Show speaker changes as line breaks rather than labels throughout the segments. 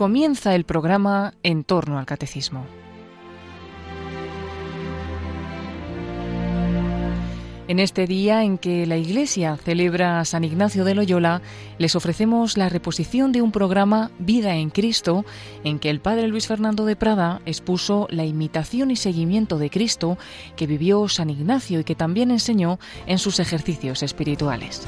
comienza el programa En torno al Catecismo. En este día en que la Iglesia celebra a San Ignacio de Loyola, les ofrecemos la reposición de un programa Vida en Cristo, en que el Padre Luis Fernando de Prada expuso la imitación y seguimiento de Cristo que vivió San Ignacio y que también enseñó en sus ejercicios espirituales.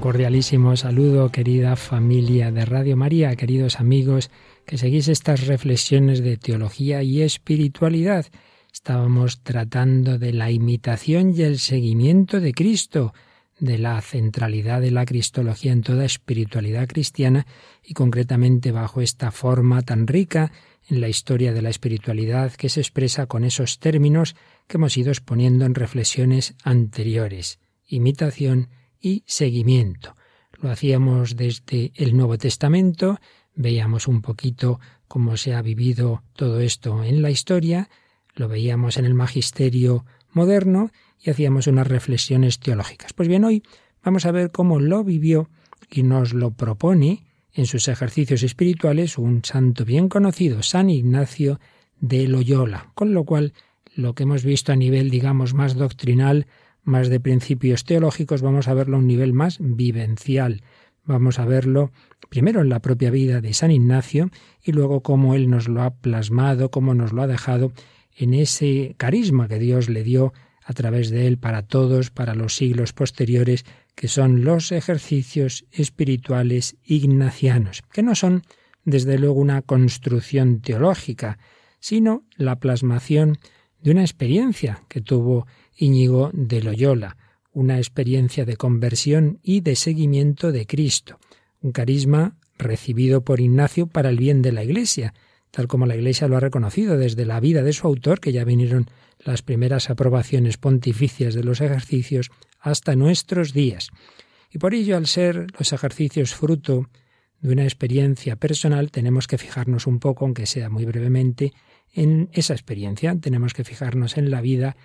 Cordialísimo saludo, querida familia de Radio María, queridos amigos que seguís estas reflexiones de teología y espiritualidad. Estábamos tratando de la imitación y el seguimiento de Cristo, de la centralidad de la cristología en toda espiritualidad cristiana y concretamente bajo esta forma tan rica en la historia de la espiritualidad que se expresa con esos términos que hemos ido exponiendo en reflexiones anteriores, imitación y seguimiento. Lo hacíamos desde el Nuevo Testamento, veíamos un poquito cómo se ha vivido todo esto en la historia, lo veíamos en el magisterio moderno y hacíamos unas reflexiones teológicas. Pues bien, hoy vamos a ver cómo lo vivió y nos lo propone en sus ejercicios espirituales un santo bien conocido, San Ignacio de Loyola, con lo cual lo que hemos visto a nivel, digamos, más doctrinal, más de principios teológicos, vamos a verlo a un nivel más vivencial. Vamos a verlo primero en la propia vida de San Ignacio y luego cómo él nos lo ha plasmado, cómo nos lo ha dejado en ese carisma que Dios le dio a través de él para todos, para los siglos posteriores, que son los ejercicios espirituales ignacianos, que no son desde luego una construcción teológica, sino la plasmación de una experiencia que tuvo Íñigo de Loyola, una experiencia de conversión y de seguimiento de Cristo, un carisma recibido por Ignacio para el bien de la Iglesia, tal como la Iglesia lo ha reconocido desde la vida de su autor, que ya vinieron las primeras aprobaciones pontificias de los ejercicios, hasta nuestros días. Y por ello, al ser los ejercicios fruto de una experiencia personal, tenemos que fijarnos un poco, aunque sea muy brevemente, en esa experiencia. Tenemos que fijarnos en la vida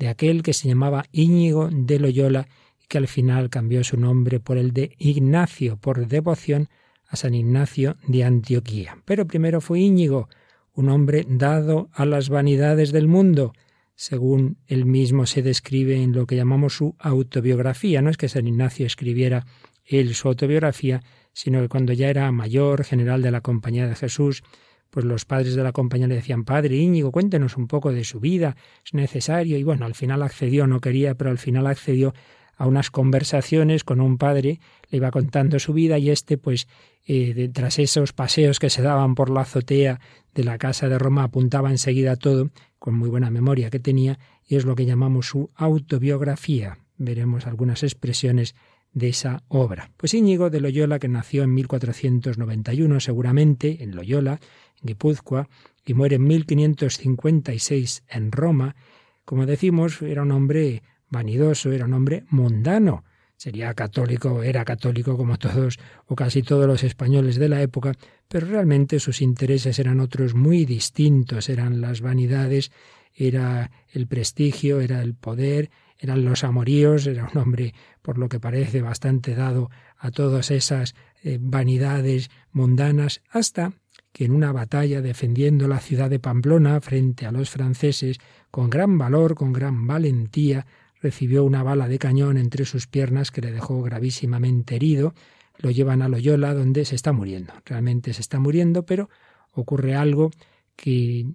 de aquel que se llamaba Íñigo de Loyola y que al final cambió su nombre por el de Ignacio, por devoción a San Ignacio de Antioquía. Pero primero fue Íñigo, un hombre dado a las vanidades del mundo, según él mismo se describe en lo que llamamos su autobiografía. No es que San Ignacio escribiera él su autobiografía, sino que cuando ya era mayor, general de la Compañía de Jesús, pues los padres de la compañía le decían, Padre Íñigo, cuéntenos un poco de su vida, es necesario. Y bueno, al final accedió, no quería, pero al final accedió a unas conversaciones con un padre, le iba contando su vida y este, pues, eh, tras esos paseos que se daban por la azotea de la casa de Roma, apuntaba enseguida todo, con muy buena memoria que tenía, y es lo que llamamos su autobiografía. Veremos algunas expresiones de esa obra. Pues Íñigo de Loyola, que nació en 1491 seguramente en Loyola, en Guipúzcoa, y muere en 1556 en Roma, como decimos, era un hombre vanidoso, era un hombre mundano. Sería católico, era católico como todos o casi todos los españoles de la época, pero realmente sus intereses eran otros muy distintos, eran las vanidades, era el prestigio, era el poder, eran los amoríos, era un hombre, por lo que parece, bastante dado a todas esas eh, vanidades mundanas, hasta que en una batalla defendiendo la ciudad de Pamplona frente a los franceses, con gran valor, con gran valentía, recibió una bala de cañón entre sus piernas que le dejó gravísimamente herido. Lo llevan a Loyola, donde se está muriendo. Realmente se está muriendo, pero ocurre algo que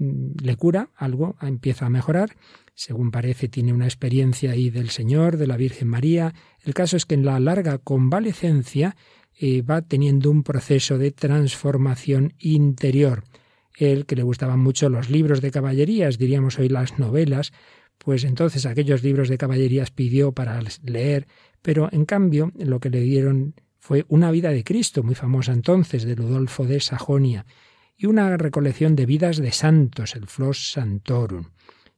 le cura, algo empieza a mejorar según parece, tiene una experiencia ahí del Señor, de la Virgen María. El caso es que en la larga convalecencia eh, va teniendo un proceso de transformación interior. Él, que le gustaban mucho los libros de caballerías, diríamos hoy las novelas, pues entonces aquellos libros de caballerías pidió para leer, pero en cambio lo que le dieron fue una vida de Cristo, muy famosa entonces, de Ludolfo de Sajonia, y una recolección de vidas de santos, el Flos Santorum.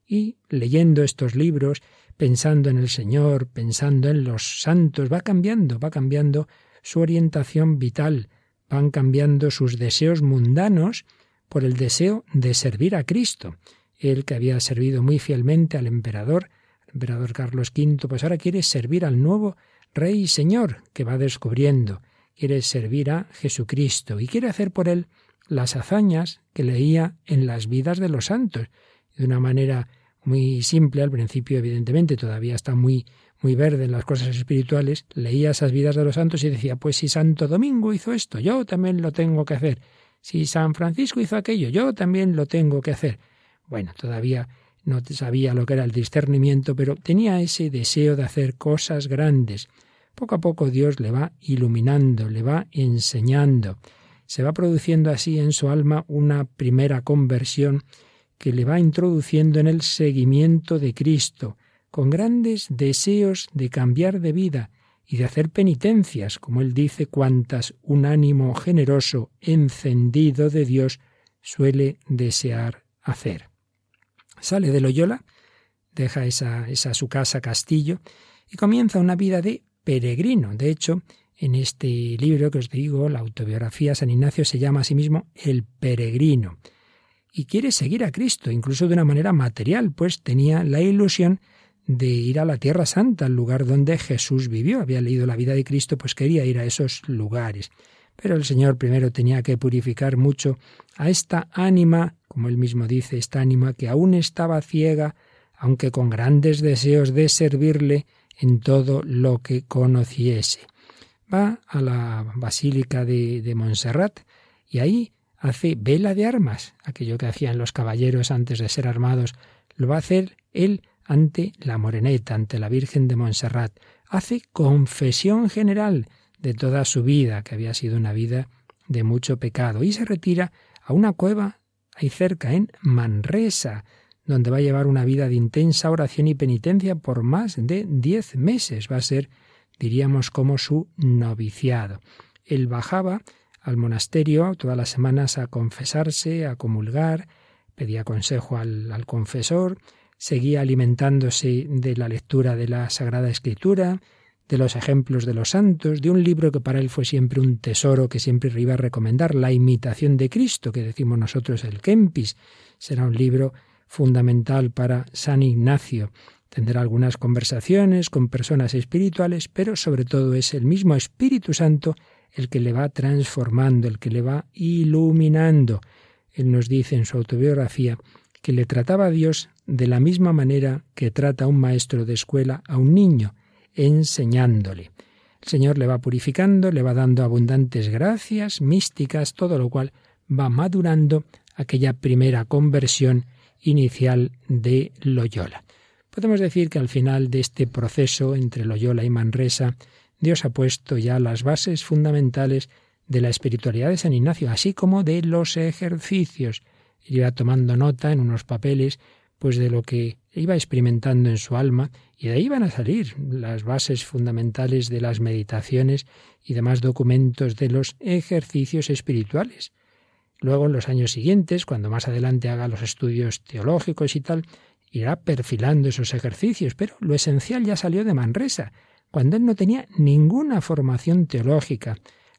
Y leyendo estos libros, pensando en el Señor, pensando en los santos, va cambiando, va cambiando su orientación vital, van cambiando sus deseos mundanos por el deseo de servir a Cristo, él que había servido muy fielmente al emperador, al emperador Carlos V, pues ahora quiere servir al nuevo Rey y Señor que va descubriendo, quiere servir a Jesucristo y quiere hacer por él las hazañas que leía en las vidas de los santos, de una manera muy simple al principio, evidentemente, todavía está muy muy verde en las cosas espirituales, leía esas vidas de los santos y decía, pues si Santo Domingo hizo esto, yo también lo tengo que hacer. Si San Francisco hizo aquello, yo también lo tengo que hacer. Bueno, todavía no sabía lo que era el discernimiento, pero tenía ese deseo de hacer cosas grandes. Poco a poco Dios le va iluminando, le va enseñando. Se va produciendo así en su alma una primera conversión que le va introduciendo en el seguimiento de Cristo, con grandes deseos de cambiar de vida y de hacer penitencias, como él dice, cuantas un ánimo generoso, encendido de Dios suele desear hacer. Sale de Loyola, deja esa, esa su casa castillo y comienza una vida de peregrino. De hecho, en este libro que os digo, la autobiografía San Ignacio se llama a sí mismo El peregrino. Y quiere seguir a Cristo, incluso de una manera material, pues tenía la ilusión de ir a la Tierra Santa, al lugar donde Jesús vivió. Había leído la vida de Cristo, pues quería ir a esos lugares. Pero el Señor primero tenía que purificar mucho a esta ánima, como él mismo dice, esta ánima que aún estaba ciega, aunque con grandes deseos de servirle en todo lo que conociese. Va a la Basílica de, Montserrat y ahí hace vela de armas, aquello que hacían los caballeros antes de ser armados, lo va a hacer él ante la Moreneta, ante la Virgen de Montserrat. Hace confesión general de toda su vida, que había sido una vida de mucho pecado, y se retira a una cueva ahí cerca, en Manresa, donde va a llevar una vida de intensa oración y penitencia por más de diez meses. Va a ser, diríamos, como su noviciado. Él bajaba al monasterio todas las semanas a confesarse, a comulgar, pedía consejo al, al confesor, seguía alimentándose de la lectura de la Sagrada Escritura, de los ejemplos de los santos, de un libro que para él fue siempre un tesoro que siempre iba a recomendar, La imitación de Cristo, que decimos nosotros el Kempis. Será un libro fundamental para San Ignacio. Tendrá algunas conversaciones con personas espirituales, pero sobre todo es el mismo Espíritu Santo el que le va transformando, el que le va iluminando. Él nos dice en su autobiografía que le trataba a Dios de la misma manera que trata un maestro de escuela a un niño, enseñándole. El Señor le va purificando, le va dando abundantes gracias místicas, todo lo cual va madurando aquella primera conversión inicial de Loyola. Podemos decir que al final de este proceso entre Loyola y Manresa, Dios ha puesto ya las bases fundamentales de la espiritualidad de San Ignacio, así como de los ejercicios. Iba tomando nota en unos papeles pues de lo que iba experimentando en su alma y de ahí van a salir las bases fundamentales de las meditaciones y demás documentos de los ejercicios espirituales. Luego, en los años siguientes, cuando más adelante haga los estudios teológicos y tal, irá perfilando esos ejercicios, pero lo esencial ya salió de Manresa, cuando él no tenía ninguna formación teológica,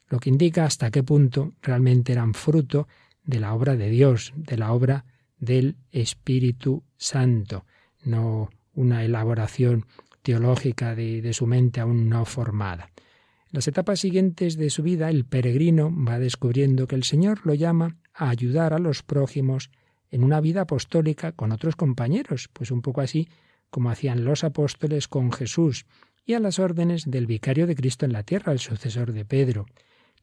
lo que indica hasta qué punto realmente eran fruto de la obra de Dios, de la obra del Espíritu Santo, no una elaboración teológica de, su mente aún no formada. En las etapas siguientes de su vida, el peregrino va descubriendo que el Señor lo llama a ayudar a los prójimos en una vida apostólica con otros compañeros, pues un poco así como hacían los apóstoles con Jesús, y a las órdenes del vicario de Cristo en la tierra, el sucesor de Pedro.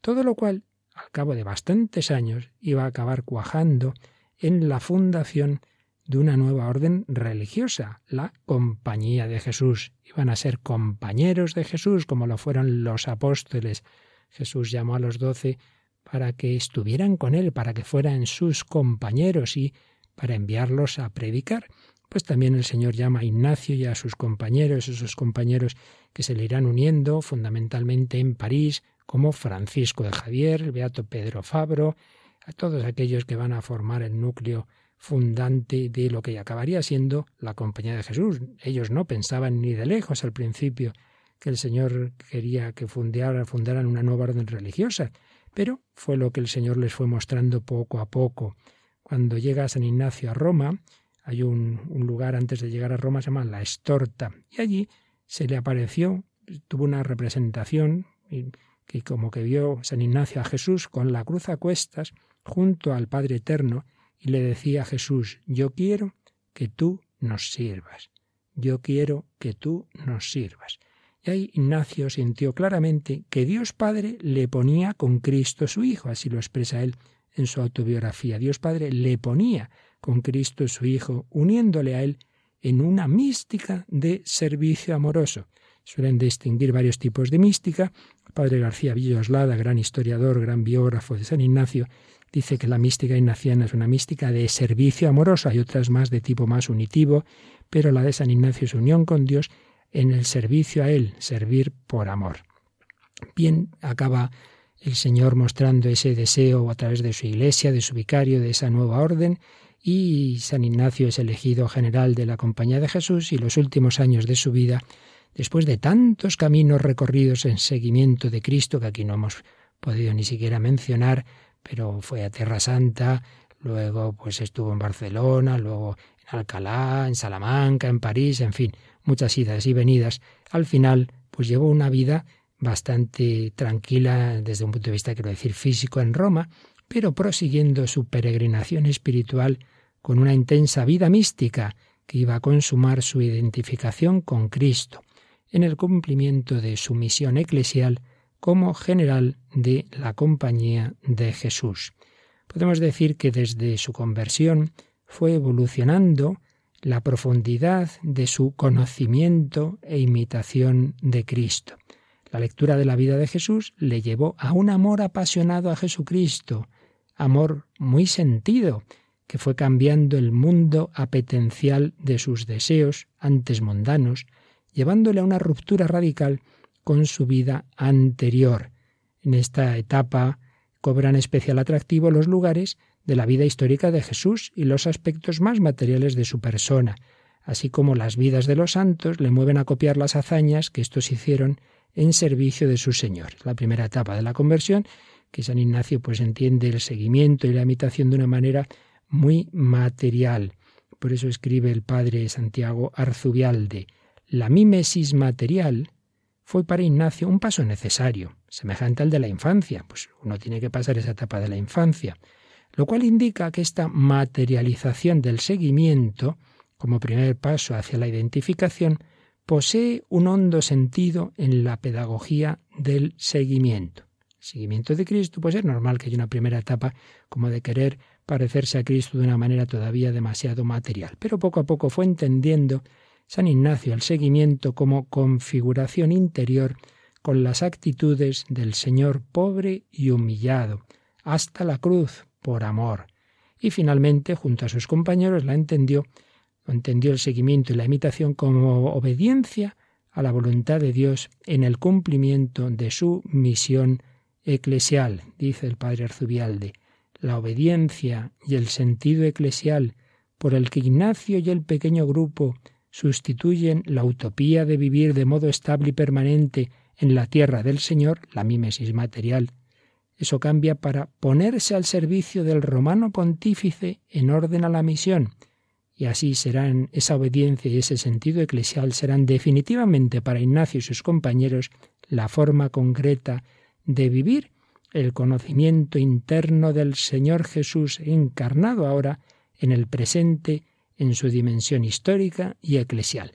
Todo lo cual, al cabo de bastantes años, iba a acabar cuajando en la fundación de una nueva orden religiosa, la Compañía de Jesús. Iban a ser compañeros de Jesús, como lo fueron los apóstoles. Jesús llamó a los doce para que estuvieran con él, para que fueran sus compañeros y para enviarlos a predicar. Pues también el Señor llama a Ignacio y a sus compañeros, esos compañeros que se le irán uniendo fundamentalmente en París, como Francisco de Javier, el Beato Pedro Fabro, a todos aquellos que van a formar el núcleo fundante de lo que acabaría siendo la compañía de Jesús. Ellos no pensaban ni de lejos al principio que el Señor quería que fundaran, fundaran una nueva orden religiosa, pero fue lo que el Señor les fue mostrando poco a poco. Cuando llega San Ignacio a Roma, hay un, lugar antes de llegar a Roma, se llama La Estorta, y allí se le apareció, tuvo una representación, que como que vio San Ignacio a Jesús con la cruz a cuestas junto al Padre Eterno, y le decía a Jesús, yo quiero que tú nos sirvas, yo quiero que tú nos sirvas. Y ahí Ignacio sintió claramente que Dios Padre le ponía con Cristo su Hijo, así lo expresa él en su autobiografía. Dios Padre le ponía con Cristo su Hijo, uniéndole a él en una mística de servicio amoroso. Suelen distinguir varios tipos de mística. Padre García Villoslada, gran historiador, gran biógrafo de San Ignacio, dice que la mística ignaciana es una mística de servicio amoroso. Hay otras más de tipo más unitivo, pero la de San Ignacio es unión con Dios en el servicio a Él, servir por amor. Bien, acaba el Señor mostrando ese deseo a través de su iglesia, de su vicario, de esa nueva orden, y San Ignacio es elegido general de la Compañía de Jesús y los últimos años de su vida, después de tantos caminos recorridos en seguimiento de Cristo, que aquí no hemos podido ni siquiera mencionar, pero fue a Tierra Santa, luego pues estuvo en Barcelona, luego en Alcalá, en Salamanca, en París, en fin, muchas idas y venidas, al final pues llevó una vida bastante tranquila desde un punto de vista, quiero decir, físico en Roma, pero prosiguiendo su peregrinación espiritual con una intensa vida mística que iba a consumar su identificación con Cristo, en el cumplimiento de su misión eclesial como general de la Compañía de Jesús. Podemos decir que desde su conversión fue evolucionando la profundidad de su conocimiento e imitación de Cristo. La lectura de la vida de Jesús le llevó a un amor apasionado a Jesucristo, amor muy sentido, que fue cambiando el mundo apetencial de sus deseos antes mundanos, llevándole a una ruptura radical con su vida anterior. En esta etapa cobran especial atractivo los lugares de la vida histórica de Jesús y los aspectos más materiales de su persona, así como las vidas de los santos le mueven a copiar las hazañas que éstos hicieron en servicio de su Señor. La primera etapa de la conversión, que San Ignacio pues entiende el seguimiento y la imitación de una manera muy material. Por eso escribe el padre Santiago Arzubialde, la mímesis material fue para Ignacio un paso necesario, semejante al de la infancia, pues uno tiene que pasar esa etapa de la infancia, lo cual indica que esta materialización del seguimiento, como primer paso hacia la identificación, posee un hondo sentido en la pedagogía del seguimiento. El seguimiento de Cristo, pues es normal que haya una primera etapa como de querer parecerse a Cristo de una manera todavía demasiado material, pero poco a poco fue entendiendo San Ignacio el seguimiento como configuración interior con las actitudes del Señor pobre y humillado, hasta la cruz, por amor. Y finalmente, junto a sus compañeros, la entendió entendió el seguimiento y la imitación como obediencia a la voluntad de Dios en el cumplimiento de su misión eclesial, dice el padre Arzubialde. La obediencia y el sentido eclesial por el que Ignacio y el pequeño grupo sustituyen la utopía de vivir de modo estable y permanente en la tierra del Señor, la mímesis material, eso cambia para ponerse al servicio del romano pontífice en orden a la misión, y así serán esa obediencia y ese sentido eclesial serán definitivamente para Ignacio y sus compañeros la forma concreta de vivir el conocimiento interno del Señor Jesús encarnado ahora en el presente en su dimensión histórica y eclesial.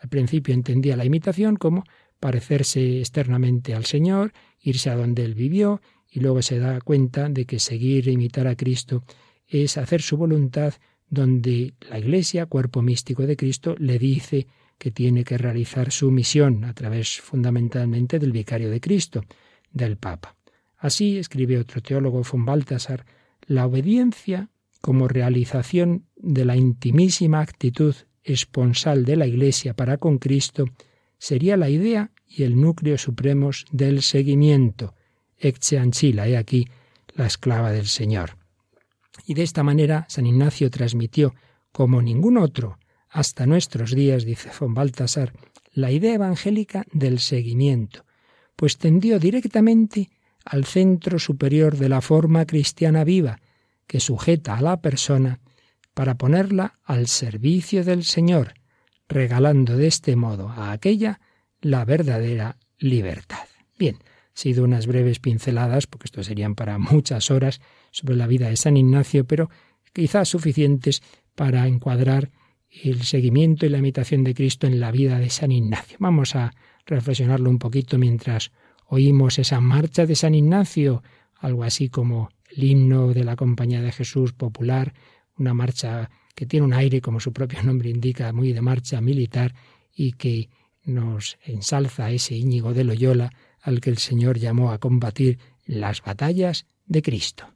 Al principio entendía la imitación como parecerse externamente al Señor, irse a donde Él vivió, y luego se da cuenta de que seguir e imitar a Cristo es hacer su voluntad donde la Iglesia, cuerpo místico de Cristo, le dice que tiene que realizar su misión a través fundamentalmente del vicario de Cristo, del Papa. Así, escribe otro teólogo von Baltasar, la obediencia como realización de la intimísima actitud esponsal de la Iglesia para con Cristo sería la idea y el núcleo supremos del seguimiento. Ecce ancilla, he aquí la esclava del Señor. Y de esta manera San Ignacio transmitió, como ningún otro, hasta nuestros días, dice von Baltasar, la idea evangélica del seguimiento, pues tendió directamente al centro superior de la forma cristiana viva, que sujeta a la persona para ponerla al servicio del Señor, regalando de este modo a aquella la verdadera libertad. Bien, sido unas breves pinceladas, porque esto serían para muchas horas, sobre la vida de San Ignacio, pero quizás suficientes para encuadrar el seguimiento y la imitación de Cristo en la vida de San Ignacio. Vamos a reflexionarlo un poquito mientras oímos esa marcha de San Ignacio, algo así como el himno de la Compañía de Jesús popular, una marcha que tiene un aire, como su propio nombre indica, muy de marcha militar y que nos ensalza ese Íñigo de Loyola al que el Señor llamó a combatir las batallas de Cristo.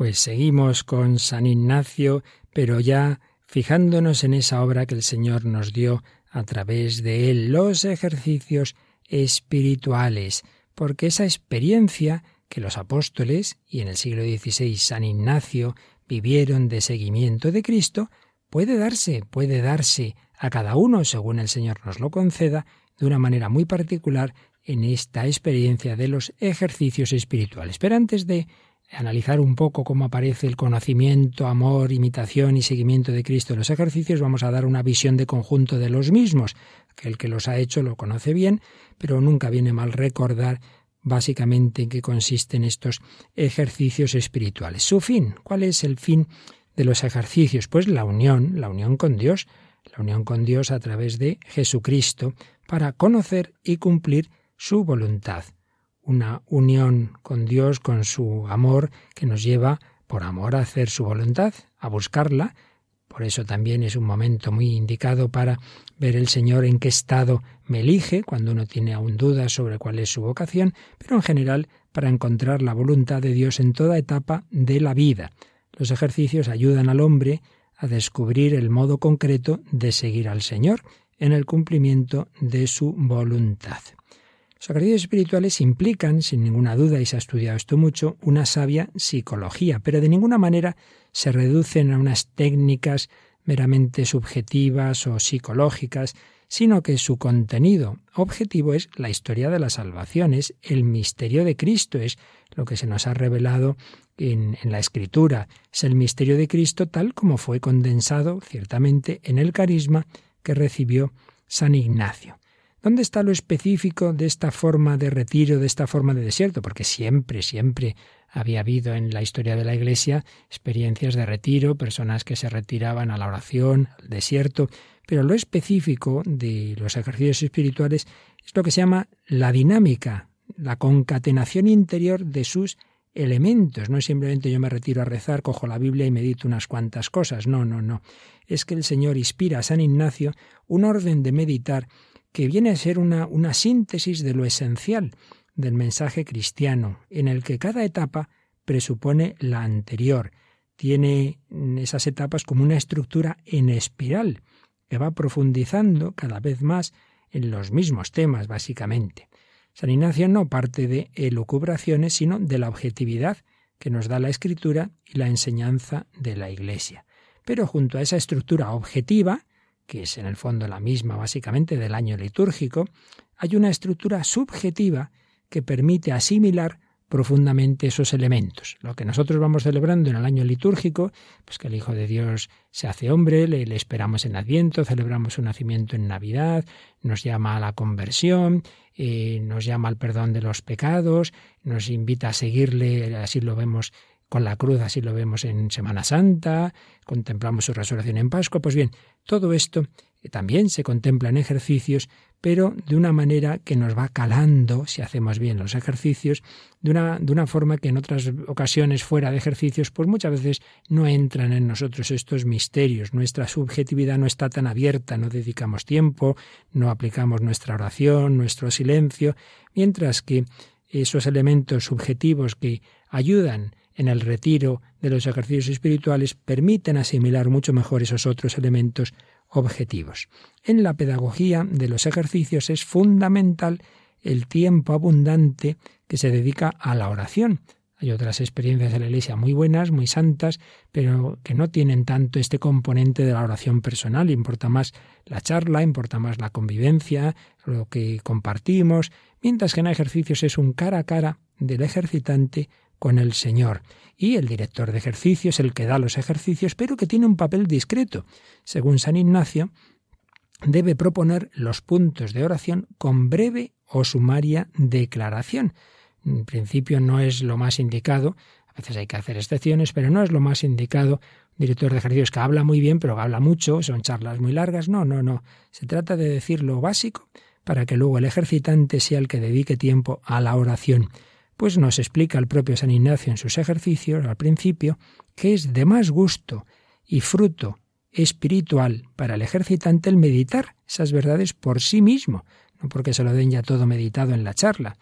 Pues seguimos con San Ignacio, pero ya fijándonos en esa obra que el Señor nos dio a través de él, los ejercicios espirituales, porque esa experiencia que los apóstoles y en el siglo XVI San Ignacio vivieron de seguimiento de Cristo, puede darse, puede darse a cada uno, según el Señor nos lo conceda, de una manera muy particular en esta experiencia de los ejercicios espirituales. Pero antes de analizar un poco cómo aparece el conocimiento, amor, imitación y seguimiento de Cristo en los ejercicios, vamos a dar una visión de conjunto de los mismos. El que los ha hecho lo conoce bien, pero nunca viene mal recordar básicamente en qué consisten estos ejercicios espirituales. Su fin, ¿cuál es el fin de los ejercicios? Pues la unión, la unión con Dios, la unión con Dios a través de Jesucristo para conocer y cumplir su voluntad una unión con Dios, con su amor, que nos lleva, por amor, a hacer su voluntad, a buscarla. Por eso también es un momento muy indicado para ver el Señor en qué estado me elige, cuando uno tiene aún dudas sobre cuál es su vocación, pero en general para encontrar la voluntad de Dios en toda etapa de la vida. Los ejercicios ayudan al hombre a descubrir el modo concreto de seguir al Señor en el cumplimiento de su voluntad. Los ejercicios espirituales implican, sin ninguna duda, y se ha estudiado esto mucho, una sabia psicología, pero de ninguna manera se reducen a unas técnicas meramente subjetivas o psicológicas, sino que su contenido objetivo es la historia de la salvación, es el misterio de Cristo, es lo que se nos ha revelado en, en, la Escritura, es el misterio de Cristo tal como fue condensado ciertamente en el carisma que recibió San Ignacio. ¿Dónde está lo específico de esta forma de retiro, de esta forma de desierto? Porque siempre, siempre había habido en la historia de la Iglesia experiencias de retiro, personas que se retiraban a la oración, al desierto, pero lo específico de los ejercicios espirituales es lo que se llama la dinámica, la concatenación interior de sus elementos. No es simplemente yo me retiro a rezar, cojo la Biblia y medito unas cuantas cosas. No, no, no. Es que el Señor inspira a San Ignacio un orden de meditar que viene a ser una, una síntesis de lo esencial del mensaje cristiano, en el que cada etapa presupone la anterior. Tiene esas etapas como una estructura en espiral, que va profundizando cada vez más en los mismos temas, básicamente. San Ignacio no parte de elucubraciones, sino de la objetividad que nos da la escritura y la enseñanza de la Iglesia. Pero junto a esa estructura objetiva, que es en el fondo la misma básicamente del año litúrgico, hay una estructura subjetiva que permite asimilar profundamente esos elementos. Lo que nosotros vamos celebrando en el año litúrgico, pues que el Hijo de Dios se hace hombre, le, esperamos en Adviento, celebramos su nacimiento en Navidad, nos llama a la conversión, eh, nos llama al perdón de los pecados, nos invita a seguirle, así lo vemos con la cruz, así lo vemos en Semana Santa, contemplamos su resurrección en Pascua. Pues bien, todo esto también se contempla en ejercicios, pero de una manera que nos va calando, si hacemos bien los ejercicios, de una, de una forma que en otras ocasiones fuera de ejercicios, pues muchas veces no entran en nosotros estos misterios. Nuestra subjetividad no está tan abierta, no dedicamos tiempo, no aplicamos nuestra oración, nuestro silencio, mientras que esos elementos subjetivos que ayudan en el retiro de los ejercicios espirituales permiten asimilar mucho mejor esos otros elementos objetivos. En la pedagogía de los ejercicios es fundamental el tiempo abundante que se dedica a la oración. Hay otras experiencias de la Iglesia muy buenas, muy santas, pero que no tienen tanto este componente de la oración personal. Importa más la charla, importa más la convivencia, lo que compartimos, mientras que en ejercicios es un cara a cara del ejercitante con el Señor. Y el director de ejercicios, el que da los ejercicios, pero que tiene un papel discreto. Según San Ignacio, debe proponer los puntos de oración con breve o sumaria declaración. En principio no es lo más indicado, a veces hay que hacer excepciones, pero no es lo más indicado director de ejercicios que habla muy bien, pero habla mucho, son charlas muy largas. No, no, no. Se trata de decir lo básico para que luego el ejercitante sea el que dedique tiempo a la oración pues nos explica el propio San Ignacio en sus ejercicios al principio que es de más gusto y fruto espiritual para el ejercitante el meditar esas verdades por sí mismo, no porque se lo den ya todo meditado en la charla.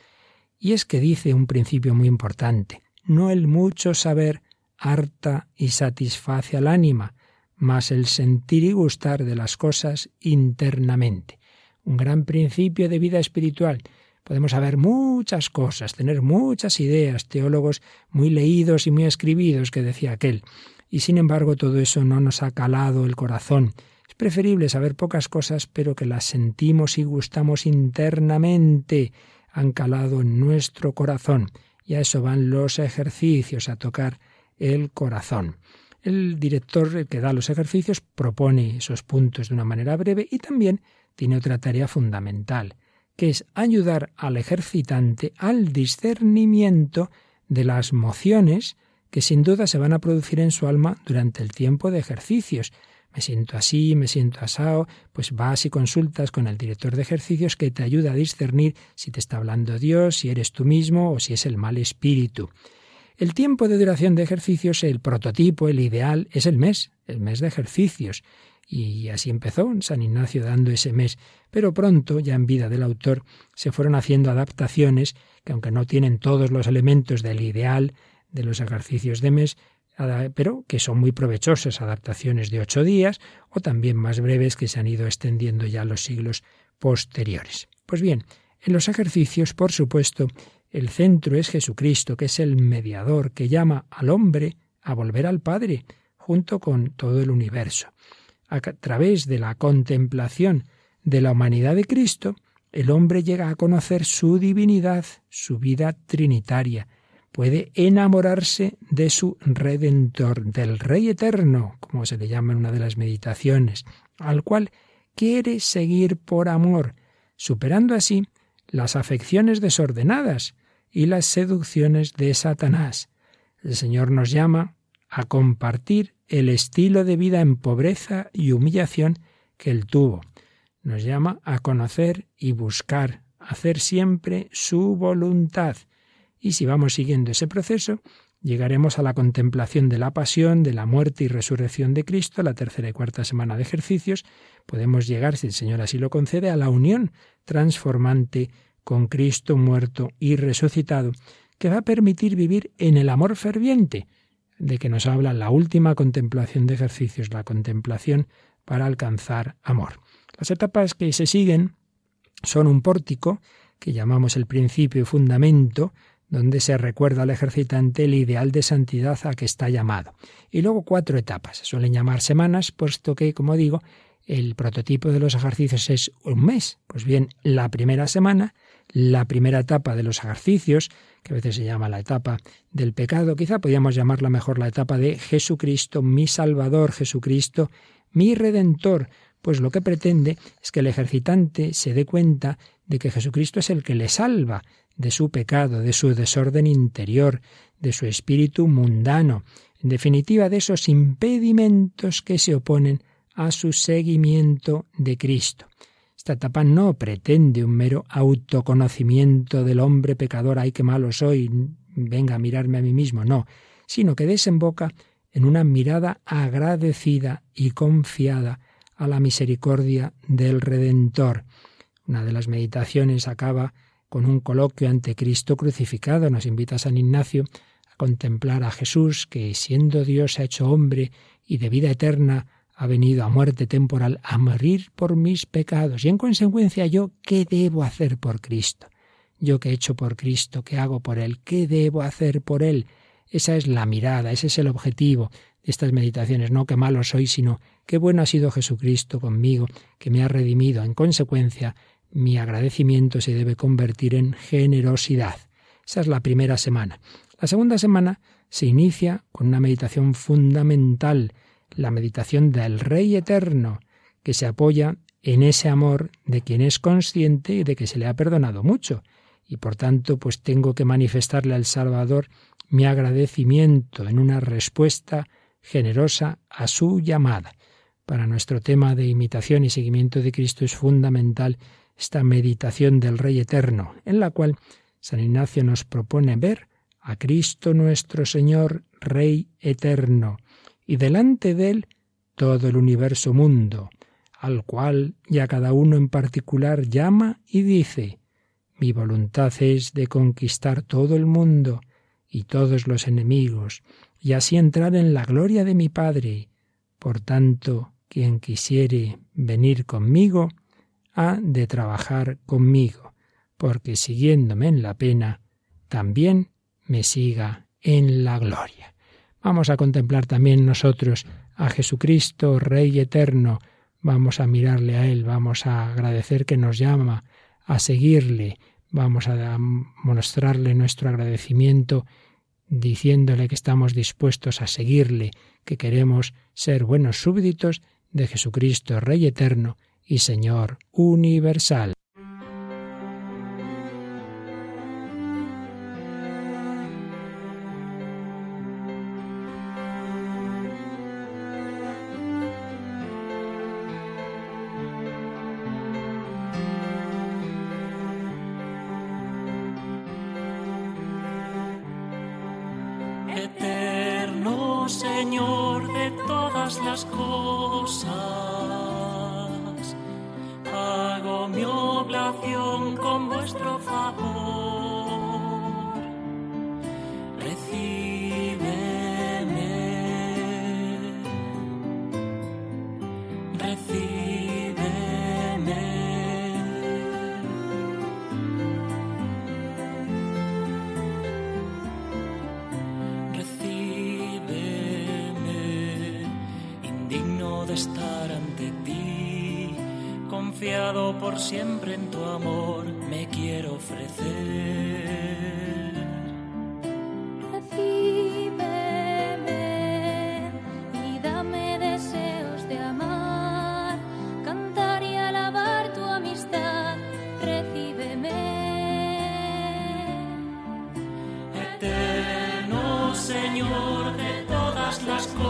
Y es que dice un principio muy importante, no el mucho saber harta y satisface al ánima, mas el sentir y gustar de las cosas internamente. Un gran principio de vida espiritual Podemos saber muchas cosas, tener muchas ideas, teólogos muy leídos y muy escribidos, que decía aquel. Y sin embargo todo eso no nos ha calado el corazón. Es preferible saber pocas cosas, pero que las sentimos y gustamos internamente, han calado en nuestro corazón. Y a eso van los ejercicios, a tocar el corazón. El director el que da los ejercicios propone esos puntos de una manera breve y también tiene otra tarea fundamental que es ayudar al ejercitante al discernimiento de las mociones que sin duda se van a producir en su alma durante el tiempo de ejercicios. Me siento así, me siento asado, pues vas y consultas con el director de ejercicios que te ayuda a discernir si te está hablando Dios, si eres tú mismo o si es el mal espíritu. El tiempo de duración de ejercicios, el prototipo, el ideal, es el mes, el mes de ejercicios. Y así empezó San Ignacio dando ese mes. Pero pronto, ya en vida del autor, se fueron haciendo adaptaciones que, aunque no tienen todos los elementos del ideal de los ejercicios de mes, pero que son muy provechosas, adaptaciones de ocho días o también más breves que se han ido extendiendo ya a los siglos posteriores. Pues bien, en los ejercicios, por supuesto, el centro es Jesucristo, que es el mediador que llama al hombre a volver al Padre, junto con todo el universo a través de la contemplación de la humanidad de Cristo, el hombre llega a conocer su divinidad, su vida trinitaria, puede enamorarse de su Redentor, del Rey Eterno, como se le llama en una de las meditaciones, al cual quiere seguir por amor, superando así las afecciones desordenadas y las seducciones de Satanás. El Señor nos llama a compartir el estilo de vida en pobreza y humillación que él tuvo. Nos llama a conocer y buscar, hacer siempre su voluntad. Y si vamos siguiendo ese proceso, llegaremos a la contemplación de la pasión, de la muerte y resurrección de Cristo, la tercera y cuarta semana de ejercicios, podemos llegar, si el Señor así lo concede, a la unión transformante con Cristo muerto y resucitado, que va a permitir vivir en el amor ferviente, de que nos habla la última contemplación de ejercicios, la contemplación para alcanzar amor. Las etapas que se siguen son un pórtico, que llamamos el principio y fundamento, donde se recuerda al ejercitante el ideal de santidad a que está llamado. Y luego cuatro etapas. Suelen llamar semanas, puesto que, como digo, el prototipo de los ejercicios es un mes. Pues bien, la primera semana la primera etapa de los ejercicios, que a veces se llama la etapa del pecado, quizá podríamos llamarla mejor la etapa de Jesucristo, mi Salvador, Jesucristo, mi Redentor, pues lo que pretende es que el ejercitante se dé cuenta de que Jesucristo es el que le salva de su pecado, de su desorden interior, de su espíritu mundano, en definitiva de esos impedimentos que se oponen a su seguimiento de Cristo. Esta etapa no pretende un mero autoconocimiento del hombre pecador, ay, qué malo soy, venga a mirarme a mí mismo, no, sino que desemboca en una mirada agradecida y confiada a la misericordia del Redentor. Una de las meditaciones acaba con un coloquio ante Cristo crucificado. Nos invita a San Ignacio a contemplar a Jesús, que siendo Dios ha hecho hombre y de vida eterna ha venido a muerte temporal a morir por mis pecados. Y en consecuencia yo, ¿qué debo hacer por Cristo? Yo que he hecho por Cristo, ¿qué hago por Él? ¿Qué debo hacer por Él? Esa es la mirada, ese es el objetivo de estas meditaciones. No qué malo soy, sino qué bueno ha sido Jesucristo conmigo, que me ha redimido. En consecuencia, mi agradecimiento se debe convertir en generosidad. Esa es la primera semana. La segunda semana se inicia con una meditación fundamental, la meditación del Rey Eterno, que se apoya en ese amor de quien es consciente de que se le ha perdonado mucho, y por tanto pues tengo que manifestarle al Salvador mi agradecimiento en una respuesta generosa a su llamada. Para nuestro tema de imitación y seguimiento de Cristo es fundamental esta meditación del Rey Eterno, en la cual San Ignacio nos propone ver a Cristo nuestro Señor, Rey Eterno, y delante de él todo el universo mundo, al cual ya cada uno en particular llama y dice, mi voluntad es de conquistar todo el mundo y todos los enemigos, y así entrar en la gloria de mi Padre. Por tanto, quien quisiere venir conmigo, ha de trabajar conmigo, porque siguiéndome en la pena, también me siga en la gloria. Vamos a contemplar también nosotros a Jesucristo, Rey eterno, vamos a mirarle a Él, vamos a agradecer que nos llama, a seguirle, vamos a mostrarle nuestro agradecimiento diciéndole que estamos dispuestos a seguirle, que queremos ser buenos súbditos de Jesucristo, Rey eterno y Señor universal.
Señor de todas las cosas.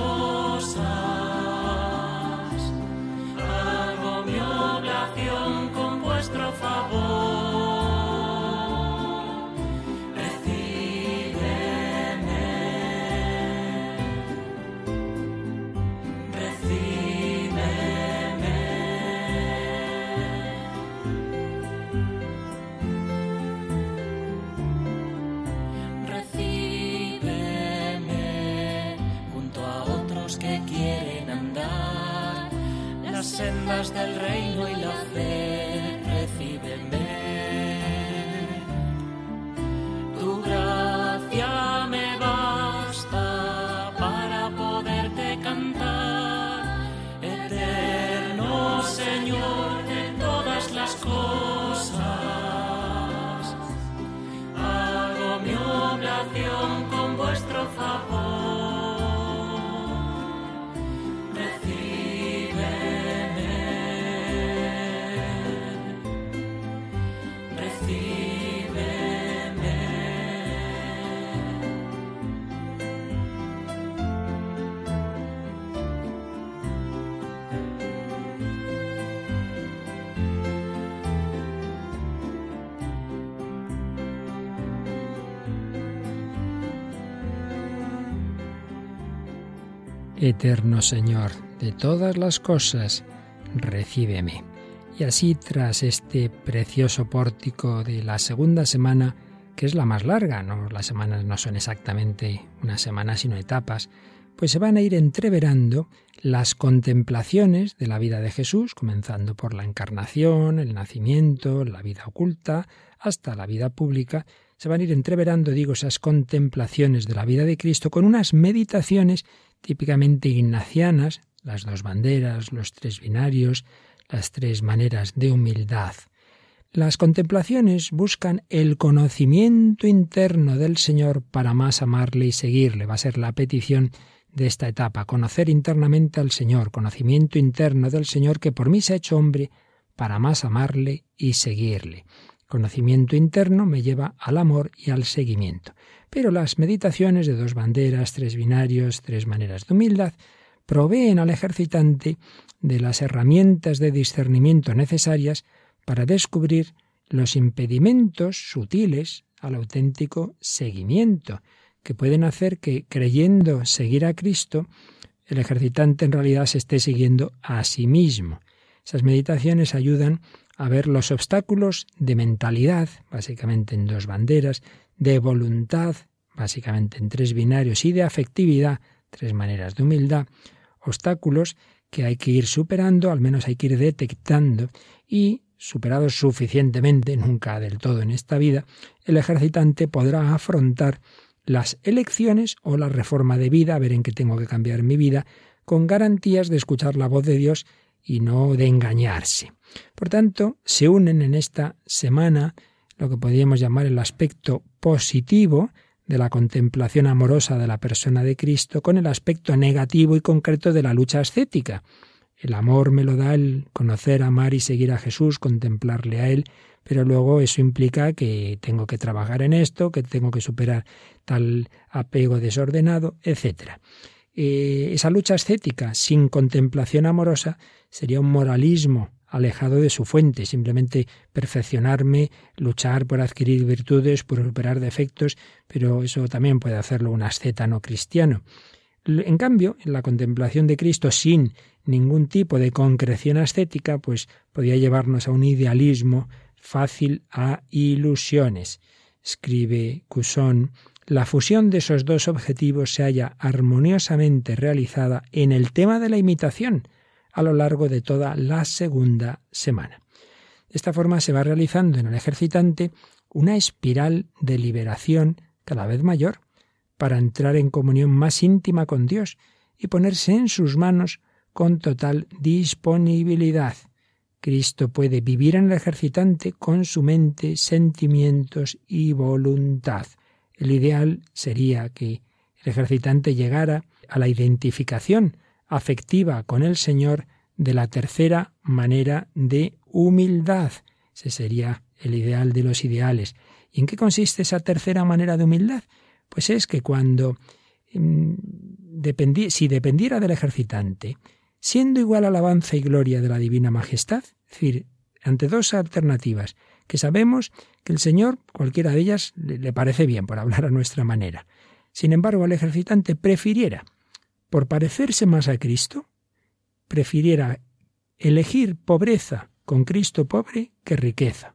sendas del reino y la fe.
Eterno Señor, de todas las cosas, recíbeme. Y así, tras este precioso pórtico de la segunda semana, que es la más larga, no las semanas no son exactamente una semana, sino etapas, pues se van a ir entreverando las contemplaciones de la vida de Jesús, comenzando por la encarnación, el nacimiento, la vida oculta, hasta la vida pública, se van a ir entreverando, digo, esas contemplaciones de la vida de Cristo con unas meditaciones típicamente ignacianas, las dos banderas, los tres binarios, las tres maneras de humildad. Las contemplaciones buscan el conocimiento interno del Señor para más amarle y seguirle. Va a ser la petición de esta etapa, conocer internamente al Señor, conocimiento interno del Señor que por mí se ha hecho hombre para más amarle y seguirle. Conocimiento interno me lleva al amor y al seguimiento. Pero las meditaciones de dos banderas, tres binarios, tres maneras de humildad, proveen al ejercitante de las herramientas de discernimiento necesarias para descubrir los impedimentos sutiles al auténtico seguimiento, que pueden hacer que, creyendo seguir a Cristo, el ejercitante en realidad se esté siguiendo a sí mismo. Esas meditaciones ayudan a ver los obstáculos de mentalidad, básicamente en dos banderas, de voluntad, básicamente en tres binarios, y de afectividad, tres maneras de humildad, obstáculos que hay que ir superando, al menos hay que ir detectando, y superados suficientemente, nunca del todo en esta vida, el ejercitante podrá afrontar las elecciones o la reforma de vida, a ver en qué tengo que cambiar mi vida, con garantías de escuchar la voz de Dios y no de engañarse. Por tanto, se unen en esta semana lo que podríamos llamar el aspecto positivo de la contemplación amorosa de la persona de Cristo con el aspecto negativo y concreto de la lucha ascética. El amor me lo da el conocer, amar y seguir a Jesús, contemplarle a Él, pero luego eso implica que tengo que trabajar en esto, que tengo que superar tal apego desordenado, etc. Eh, esa lucha ascética sin contemplación amorosa sería un moralismo alejado de su fuente, simplemente perfeccionarme, luchar por adquirir virtudes, por superar defectos, pero eso también puede hacerlo un asceta no cristiano. En cambio, en la contemplación de Cristo sin ningún tipo de concreción ascética, pues podía llevarnos a un idealismo fácil a ilusiones. Escribe Cusón la fusión de esos dos objetivos se halla armoniosamente realizada en el tema de la imitación a lo largo de toda la segunda semana. De esta forma se va realizando en el ejercitante una espiral de liberación cada vez mayor para entrar en comunión más íntima con Dios y ponerse en sus manos con total disponibilidad. Cristo puede vivir en el ejercitante con su mente, sentimientos y voluntad. El ideal sería que el ejercitante llegara a la identificación afectiva con el Señor de la tercera manera de humildad. Ese sería el ideal de los ideales. ¿Y en qué consiste esa tercera manera de humildad? Pues es que cuando mm, si dependiera del ejercitante, siendo igual alabanza y gloria de la divina majestad, es decir, ante dos alternativas, que sabemos que el Señor, cualquiera de ellas, le parece bien, por hablar a nuestra manera. Sin embargo, el ejercitante prefiriera, por parecerse más a Cristo, prefiriera elegir pobreza con Cristo pobre que riqueza,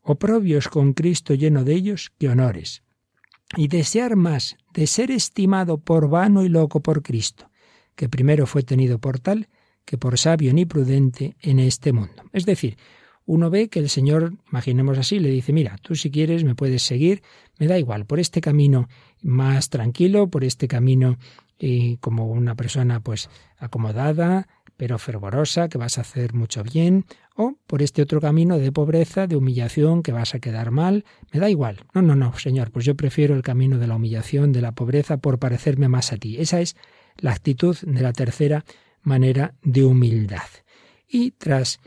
oprobios con Cristo lleno de ellos que honores, y desear más de ser estimado por vano y loco por Cristo, que primero fue tenido por tal que por sabio ni prudente en este mundo. Es decir, uno ve que el Señor, imaginemos así, le dice, mira, tú si quieres me puedes seguir, me da igual, por este camino más tranquilo, por este camino y como una persona pues acomodada, pero fervorosa, que vas a hacer mucho bien, o por este otro camino de pobreza, de humillación, que vas a quedar mal, me da igual. No, no, no, Señor, pues yo prefiero el camino de la humillación, de la pobreza, por parecerme más a ti. Esa es la actitud de la tercera manera de humildad. Y tras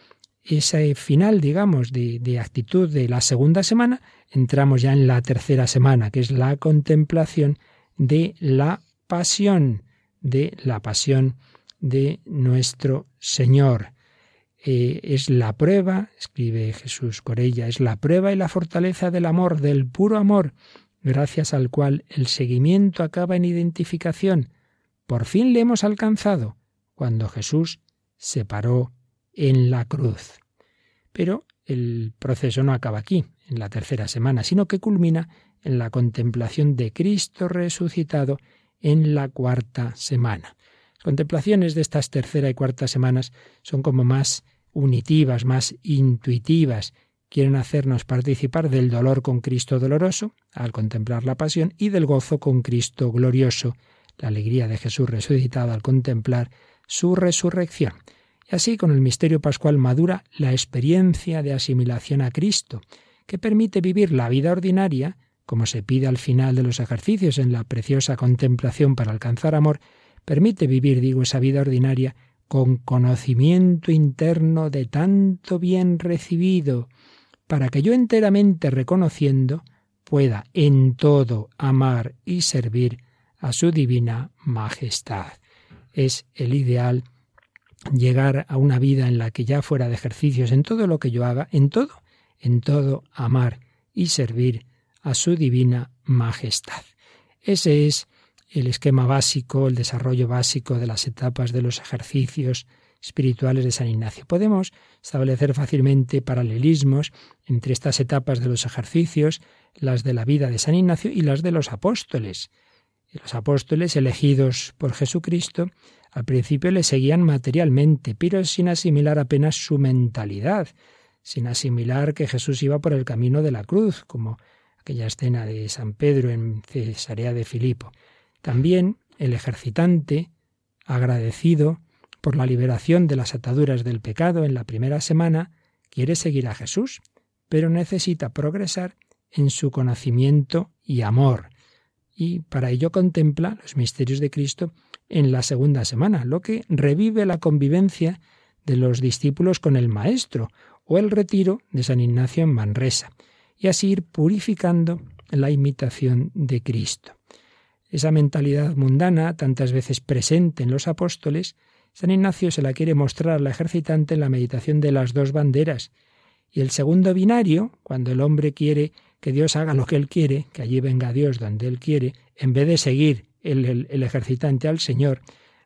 ese final, digamos, de, actitud de la segunda semana, entramos ya en la tercera semana, que es la contemplación de la pasión, de la pasión de nuestro Señor. Eh, es la prueba, escribe Jesús Corella, es la prueba y la fortaleza del amor, del puro amor, gracias al cual el seguimiento acaba en identificación, Por fin le hemos alcanzado cuando Jesús se paró en la cruz. Pero el proceso no acaba aquí, en la tercera semana, sino que culmina en la contemplación de Cristo resucitado en la cuarta semana. Las contemplaciones de estas tercera y cuarta semanas son como más unitivas, más intuitivas, quieren hacernos participar del dolor con Cristo doloroso, al contemplar la pasión, y del gozo con Cristo glorioso, la alegría de Jesús resucitado al contemplar su resurrección. Y así con el misterio pascual madura la experiencia de asimilación a Cristo, que permite vivir la vida ordinaria, como se pide al final de los ejercicios en la preciosa contemplación para alcanzar amor, permite vivir, digo, esa vida ordinaria con conocimiento interno de tanto bien recibido, para que yo enteramente reconociendo pueda en todo amar y servir a su divina majestad. Es el ideal llegar a una vida en la que ya fuera de ejercicios en todo lo que yo haga, en todo, en todo amar y servir a su divina majestad. Ese es el esquema básico, el desarrollo básico de las etapas de los ejercicios espirituales de San Ignacio. Podemos establecer fácilmente paralelismos entre estas etapas de los ejercicios, las de la vida de San Ignacio y las de los apóstoles. Los apóstoles elegidos por Jesucristo al principio le seguían materialmente, pero sin asimilar apenas su mentalidad, sin asimilar que Jesús iba por el camino de la cruz, como aquella escena de San Pedro en Cesarea de Filipo. También el ejercitante, agradecido por la liberación de las ataduras del pecado en la primera semana, quiere seguir a Jesús, pero necesita progresar en su conocimiento y amor. Y para ello contempla los misterios de Cristo en la segunda semana, lo que revive la convivencia de los discípulos con el Maestro o el retiro de San Ignacio en Manresa, y así ir purificando la imitación de Cristo. Esa mentalidad mundana, tantas veces presente en los apóstoles, San Ignacio se la quiere mostrar al ejercitante en la meditación de las dos banderas. Y el segundo binario, cuando el hombre quiere que Dios haga lo que él quiere, que allí venga Dios donde él quiere, en vez de seguir el, ejercitante al Señor,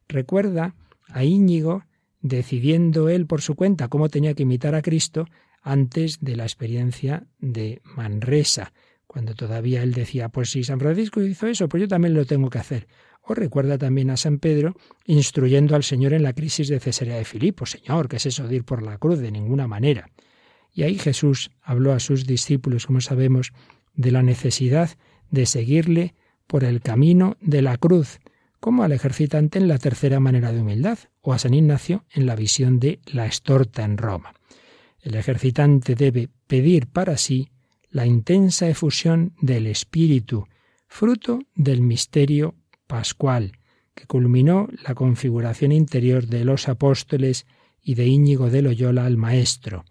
recuerda a Íñigo decidiendo él por su cuenta cómo tenía que imitar a Cristo antes de la experiencia de Manresa, cuando todavía él decía, pues si San Francisco hizo eso, pues yo también lo tengo que hacer. O recuerda también a San Pedro instruyendo al Señor en la crisis de Cesarea de Filipo, Señor, ¿qué es eso de ir por la cruz? De ninguna manera. Y ahí Jesús habló a sus discípulos, como sabemos, de la necesidad de seguirle por el camino de la cruz, como al ejercitante en la tercera manera de humildad, o a San Ignacio en la visión de la estorta en Roma. El ejercitante debe pedir para sí la intensa efusión del Espíritu, fruto del misterio pascual, que culminó la configuración interior de los apóstoles y de Íñigo de Loyola al Maestro.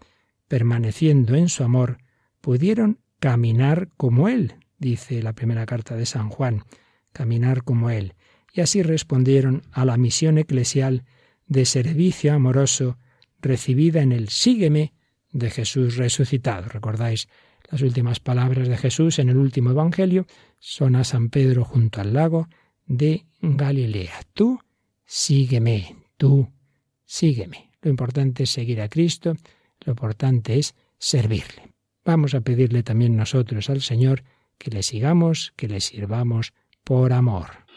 Permaneciendo en su amor, pudieron caminar como Él, dice la primera carta de San Juan, caminar como Él. Y así respondieron a la misión eclesial de servicio amoroso recibida en el Sígueme de Jesús resucitado. ¿Recordáis las últimas palabras de Jesús en el último Evangelio son a San Pedro junto al lago de Galilea. Tú sígueme, tú sígueme. Lo importante es seguir a Cristo, lo importante es servirle. Vamos a pedirle también nosotros al Señor que le sigamos, que le sirvamos por amor.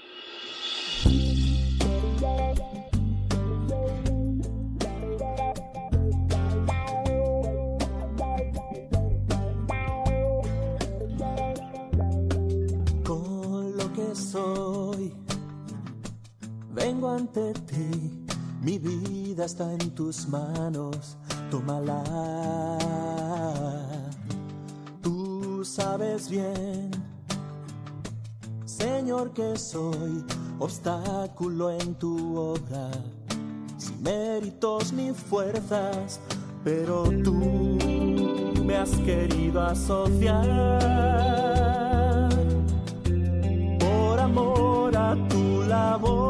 ante ti, mi vida está en tus manos, tómala. Sabes bien, Señor, que soy obstáculo en tu obra, sin méritos ni fuerzas, pero tú me has querido asociar por amor a tu labor.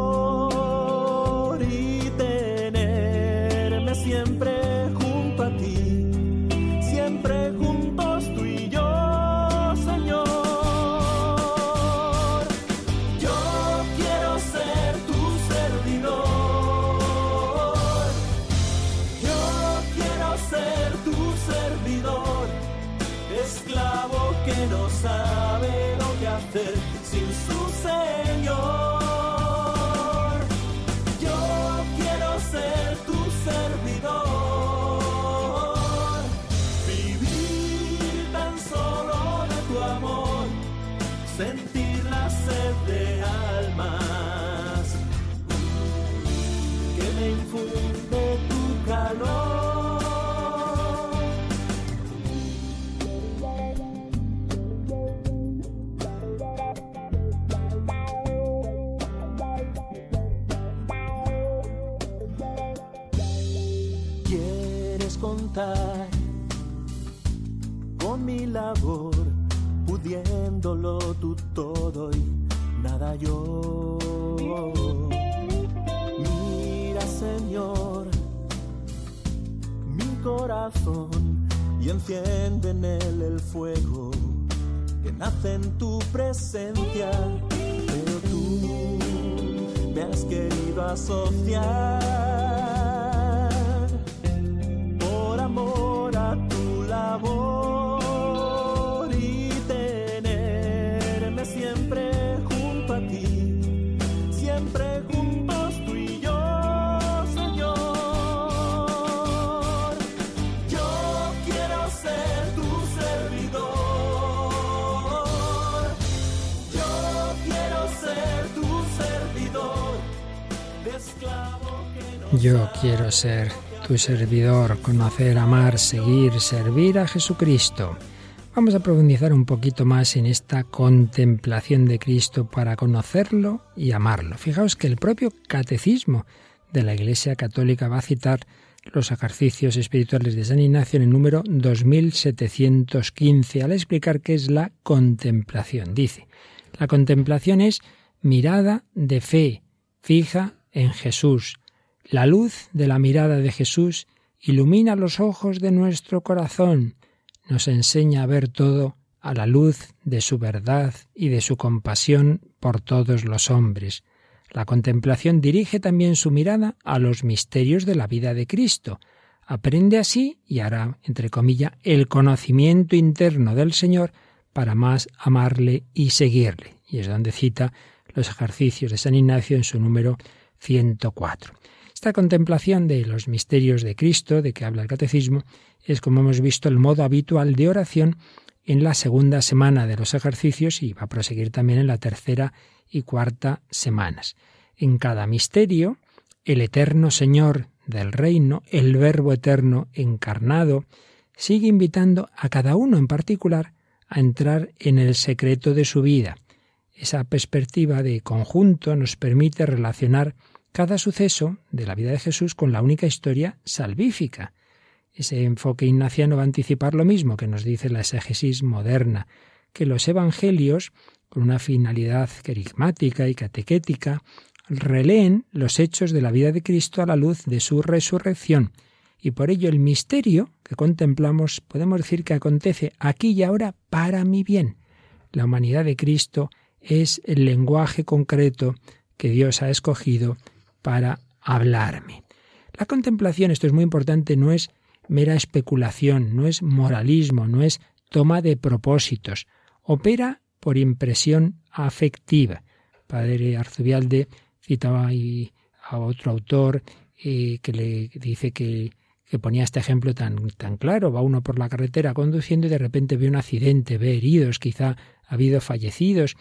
Yo quiero ser tu servidor,
conocer, amar, seguir, servir a Jesucristo. Vamos a profundizar un poquito más en esta contemplación de Cristo para conocerlo y amarlo. Fijaos que el propio catecismo de la Iglesia Católica va a citar los ejercicios espirituales de San Ignacio en el número 2715 al explicar qué es la contemplación. Dice, la contemplación es mirada de fe fija en Jesús. La luz de la mirada de Jesús ilumina los ojos de nuestro corazón, nos enseña a ver todo a la luz de su verdad y de su compasión por todos los hombres. La contemplación dirige también su mirada a los misterios de la vida de Cristo. Aprende así y hará, entre comillas, el conocimiento interno del Señor para más amarle y seguirle. Y es donde cita los ejercicios de San Ignacio en su número 104. Esta contemplación de los misterios de Cristo, de que habla el Catecismo, es, como hemos visto, el modo habitual de oración en la segunda semana de los ejercicios y va a proseguir también en la tercera y cuarta semanas. En cada misterio, el eterno Señor del reino, el Verbo eterno encarnado, sigue invitando a cada uno en particular a entrar en el secreto de su vida. Esa perspectiva de conjunto nos permite relacionar cada suceso de la vida de Jesús con la única historia salvífica. Ese enfoque ignaciano va a anticipar lo mismo que nos dice la exégesis moderna, que los evangelios, con una finalidad querigmática y catequética, releen los hechos de la vida de Cristo a la luz de su resurrección, y por ello el misterio que contemplamos podemos decir que acontece aquí y ahora para mi bien. La humanidad de Cristo es el lenguaje concreto que Dios ha escogido para hablarme. La contemplación, esto es muy importante, no es mera especulación, no es moralismo, no es toma de propósitos. Opera por impresión afectiva. Padre Arzubialde citaba a otro autor eh, que le dice que, que ponía este ejemplo tan, tan claro. Va uno por la carretera conduciendo y de repente ve un accidente, ve heridos, quizá ha habido fallecidos,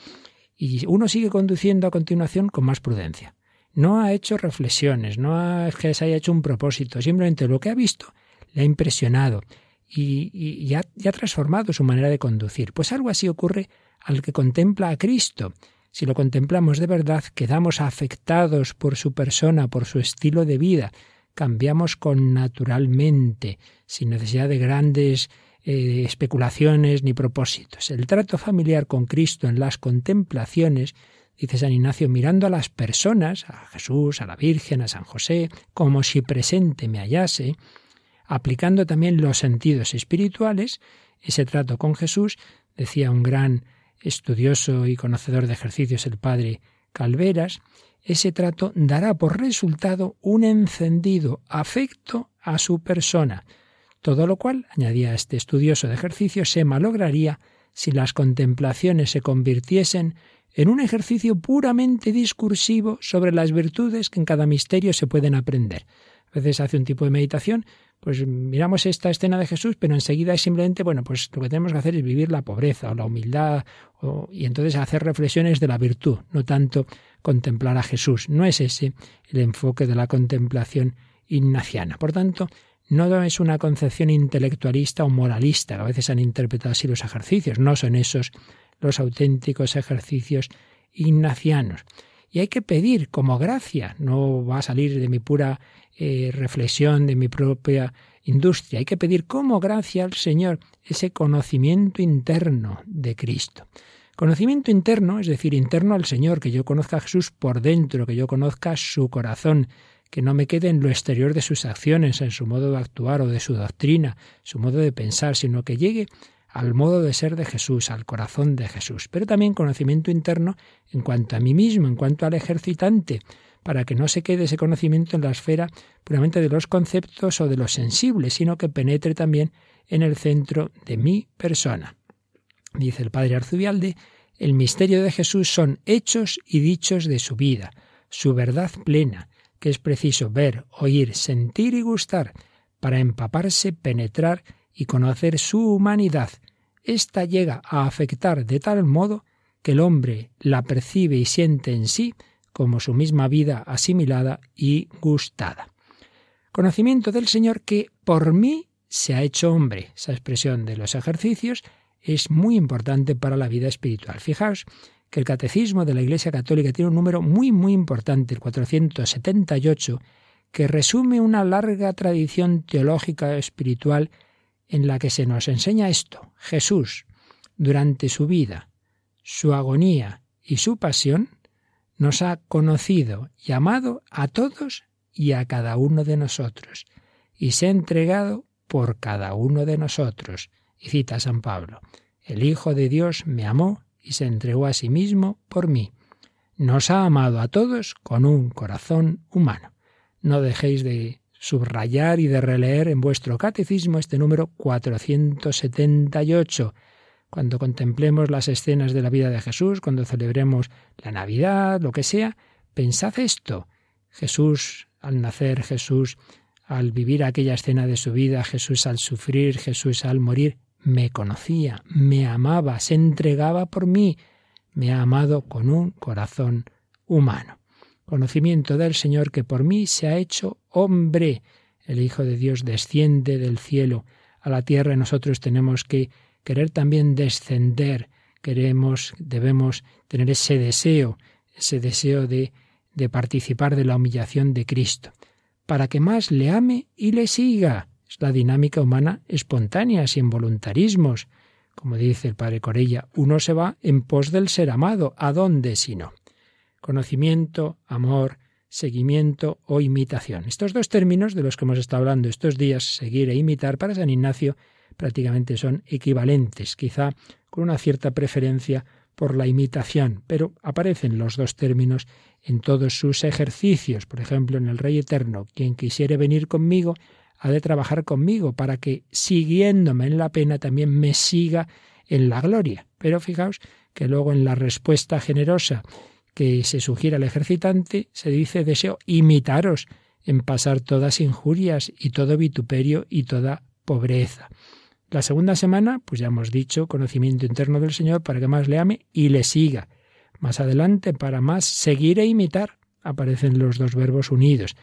y uno sigue conduciendo a continuación con más prudencia. No ha hecho reflexiones, no ha, es que se haya hecho un propósito, simplemente lo que ha visto le ha impresionado y, y, ha transformado su manera de conducir. Pues algo así ocurre al que contempla a Cristo. Si lo contemplamos de verdad, quedamos afectados por su persona, por su estilo de vida, cambiamos con naturalmente, sin necesidad de grandes eh, especulaciones ni propósitos. El trato familiar con Cristo en las contemplaciones, dice San Ignacio, mirando a las personas, a Jesús, a la Virgen, a San José, como si presente me hallase, aplicando también los sentidos espirituales, ese trato con Jesús, decía un gran estudioso y conocedor de ejercicios el padre Calveras, ese trato dará por resultado un encendido afecto a su persona, todo lo cual, añadía este estudioso de ejercicios, se malograría si las contemplaciones se convirtiesen en un ejercicio puramente discursivo sobre las virtudes que en cada misterio se pueden aprender. A veces hace un tipo de meditación, pues miramos esta escena de Jesús, pero enseguida es simplemente, bueno, pues lo que tenemos que hacer es vivir la pobreza o la humildad, y entonces hacer reflexiones de la virtud, no tanto contemplar a Jesús. No es ese el enfoque de la contemplación ignaciana. Por tanto, no es una concepción intelectualista o moralista, a veces han interpretado así los ejercicios, no son esos los auténticos ejercicios ignacianos. Y hay que pedir como gracia, no va a salir de mi pura eh, reflexión, de mi propia industria, hay que pedir como gracia al Señor ese conocimiento interno de Cristo. Conocimiento interno, es decir, interno al Señor, que yo conozca a Jesús por dentro, que yo conozca su corazón, que no me quede en lo exterior de sus acciones, en su modo de actuar o de su doctrina, su modo de pensar, sino que llegue al modo de ser de Jesús, al corazón de Jesús, pero también conocimiento interno en cuanto a mí mismo, en cuanto al ejercitante, para que no se quede ese conocimiento en la esfera puramente de los conceptos o de los sensibles, sino que penetre también en el centro de mi persona. Dice el padre Arzubialde, el misterio de Jesús son hechos y dichos de su vida, su verdad plena, que es preciso ver, oír, sentir y gustar para empaparse, penetrar y conocer su humanidad. Esta llega a afectar de tal modo que el hombre la percibe y siente en sí como su misma vida asimilada y gustada. Conocimiento del Señor que por mí se ha hecho hombre. Esa expresión de los ejercicios es muy importante para la vida espiritual. Fijaos que el catecismo de la Iglesia Católica tiene un número muy, muy importante, el 478, que resume una larga tradición teológica espiritual en la que se nos enseña esto. Jesús, durante su vida, su agonía y su pasión, nos ha conocido y amado a todos y a cada uno de nosotros, y se ha entregado por cada uno de nosotros. Y cita San Pablo, el Hijo de Dios me amó y se entregó a sí mismo por mí. Nos ha amado a todos con un corazón humano. No dejéis de subrayar y de releer en vuestro catecismo este número 478. Cuando contemplemos las escenas de la vida de Jesús, cuando celebremos la Navidad, lo que sea, pensad esto. Jesús al nacer, Jesús al vivir aquella escena de su vida, Jesús al sufrir, Jesús al morir, me conocía, me amaba, se entregaba por mí, me ha amado con un corazón humano conocimiento del Señor que por mí se ha hecho hombre. El Hijo de Dios desciende del cielo a la tierra y nosotros tenemos que querer también descender, queremos, debemos tener ese deseo, ese deseo de, de participar de la humillación de Cristo, para que más le ame y le siga. Es la dinámica humana espontánea, sin voluntarismos. Como dice el padre Corella, uno se va en pos del ser amado. ¿A dónde si no? Conocimiento, amor, seguimiento o imitación. Estos dos términos de los que hemos estado hablando estos días, seguir e imitar, para San Ignacio prácticamente son equivalentes, quizá con una cierta preferencia por la imitación, pero aparecen los dos términos en todos sus ejercicios. Por ejemplo, en el Rey Eterno, quien quisiere venir conmigo, ha de trabajar conmigo para que, siguiéndome en la pena, también me siga en la gloria. Pero fijaos que luego en la respuesta generosa que se sugiere al ejercitante, se dice deseo imitaros en pasar todas injurias y todo vituperio y toda pobreza. La segunda semana, pues ya hemos dicho, conocimiento interno del Señor para que más le ame y le siga. Más adelante, para más seguir e imitar, aparecen los dos verbos unidos.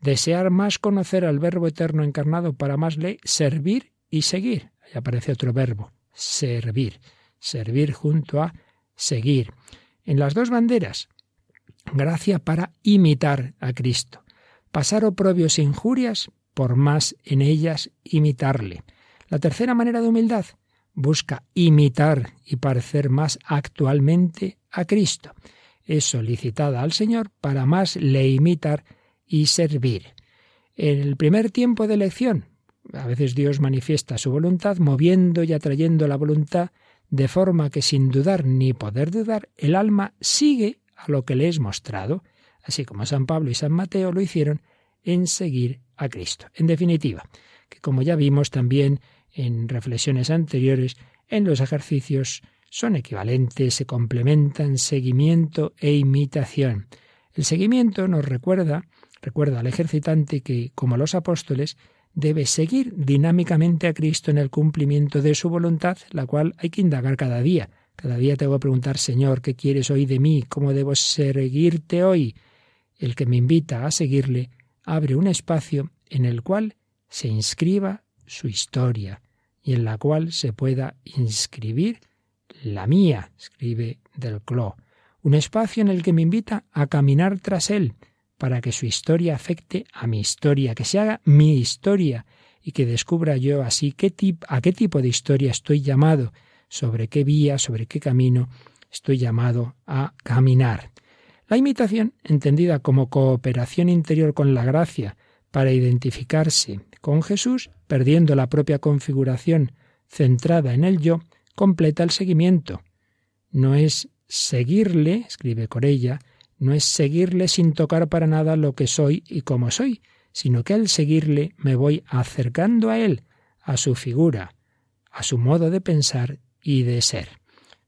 Desear más conocer al Verbo eterno encarnado para más le servir y seguir. Ahí aparece otro verbo, servir. Servir junto a seguir en las dos banderas. Gracia para imitar a Cristo. Pasar oprobios e injurias por más en ellas imitarle. La tercera manera de humildad busca imitar y parecer más actualmente a Cristo. Es solicitada al Señor para más le imitar y servir. En el primer tiempo de elección, a veces Dios manifiesta su voluntad moviendo y atrayendo la voluntad de forma que sin dudar ni poder dudar, el alma sigue a lo que le es mostrado, así como San Pablo y San Mateo lo hicieron en seguir a Cristo. En definitiva, que como ya vimos también en reflexiones anteriores, en los ejercicios son equivalentes, se complementan seguimiento e imitación. El seguimiento nos recuerda, recuerda al ejercitante que, como los apóstoles, debe seguir dinámicamente a Cristo en el cumplimiento de su voluntad, la cual hay que indagar cada día. Cada día tengo que preguntar, Señor, ¿qué quieres hoy de mí? ¿Cómo debo seguirte hoy? El que me invita a seguirle abre un espacio en el cual se inscriba su historia y en la cual se pueda inscribir la mía, escribe del Clo. un espacio en el que me invita a caminar tras Él, para que su historia afecte a mi historia, que se haga mi historia y que descubra yo así qué a qué tipo de historia estoy llamado, sobre qué vía, sobre qué camino estoy llamado a caminar. La imitación, entendida como cooperación interior con la gracia para identificarse con Jesús, perdiendo la propia configuración centrada en el yo, completa el seguimiento. No es seguirle, escribe Corella, no es seguirle sin tocar para nada lo que soy y cómo soy, sino que al seguirle me voy acercando a él, a su figura, a su modo de pensar y de ser.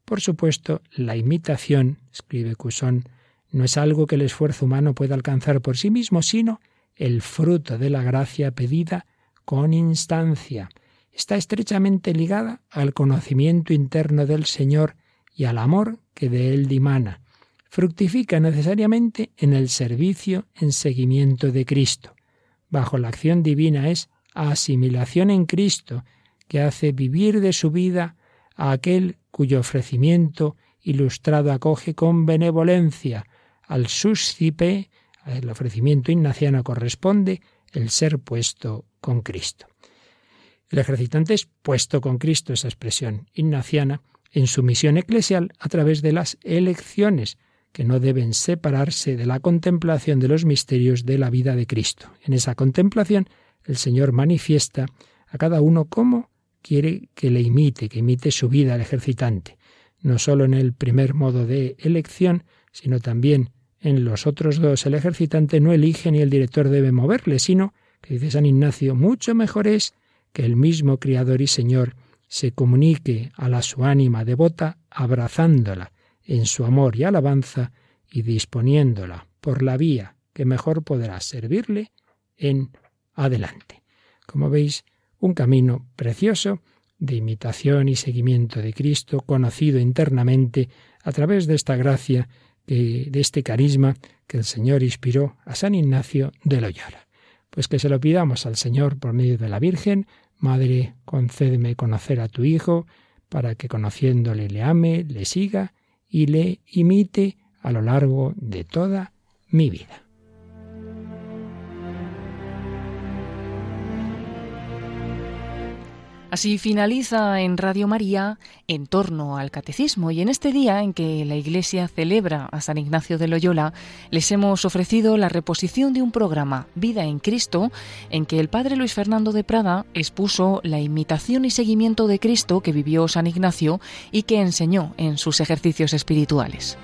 Por supuesto, la imitación, escribe Cusón, no es algo que el esfuerzo humano pueda alcanzar por sí mismo, sino el fruto de la gracia pedida con instancia. Está estrechamente ligada al conocimiento interno del Señor y al amor que de él dimana fructifica necesariamente en el servicio en seguimiento de Cristo. Bajo la acción divina es asimilación en Cristo, que hace vivir de su vida a aquel cuyo ofrecimiento ilustrado acoge con benevolencia. Al suscipe, el ofrecimiento ignaciano corresponde el ser puesto con Cristo. El ejercitante es puesto con Cristo, esa expresión ignaciana, en su misión eclesial a través de las elecciones, que no deben separarse de la contemplación de los misterios de la vida de Cristo. En esa contemplación el Señor manifiesta a cada uno cómo quiere que le imite, que imite su vida al ejercitante, no sólo en el primer modo de elección, sino también en los otros dos. El ejercitante no elige ni el director debe moverle, sino, que dice San Ignacio, mucho mejor es que el mismo Criador y Señor se comunique a la su ánima devota abrazándola en su amor y alabanza y disponiéndola por la vía que mejor podrá servirle en adelante. Como veis, un camino precioso de imitación y seguimiento de Cristo, conocido internamente a través de esta gracia, de este carisma que el Señor inspiró a San Ignacio de Loyola. Pues que se lo pidamos al Señor por medio de la Virgen, Madre, concédeme conocer a tu Hijo, para que conociéndole le ame, le siga y le imite a lo largo de toda mi vida.
Así finaliza en Radio María en torno al catecismo y en este día en que la Iglesia celebra a San Ignacio de Loyola, les hemos ofrecido la reposición de un programa Vida en Cristo en que el padre Luis Fernando de Prada expuso la imitación y seguimiento de Cristo que vivió San Ignacio y que enseñó en sus ejercicios espirituales.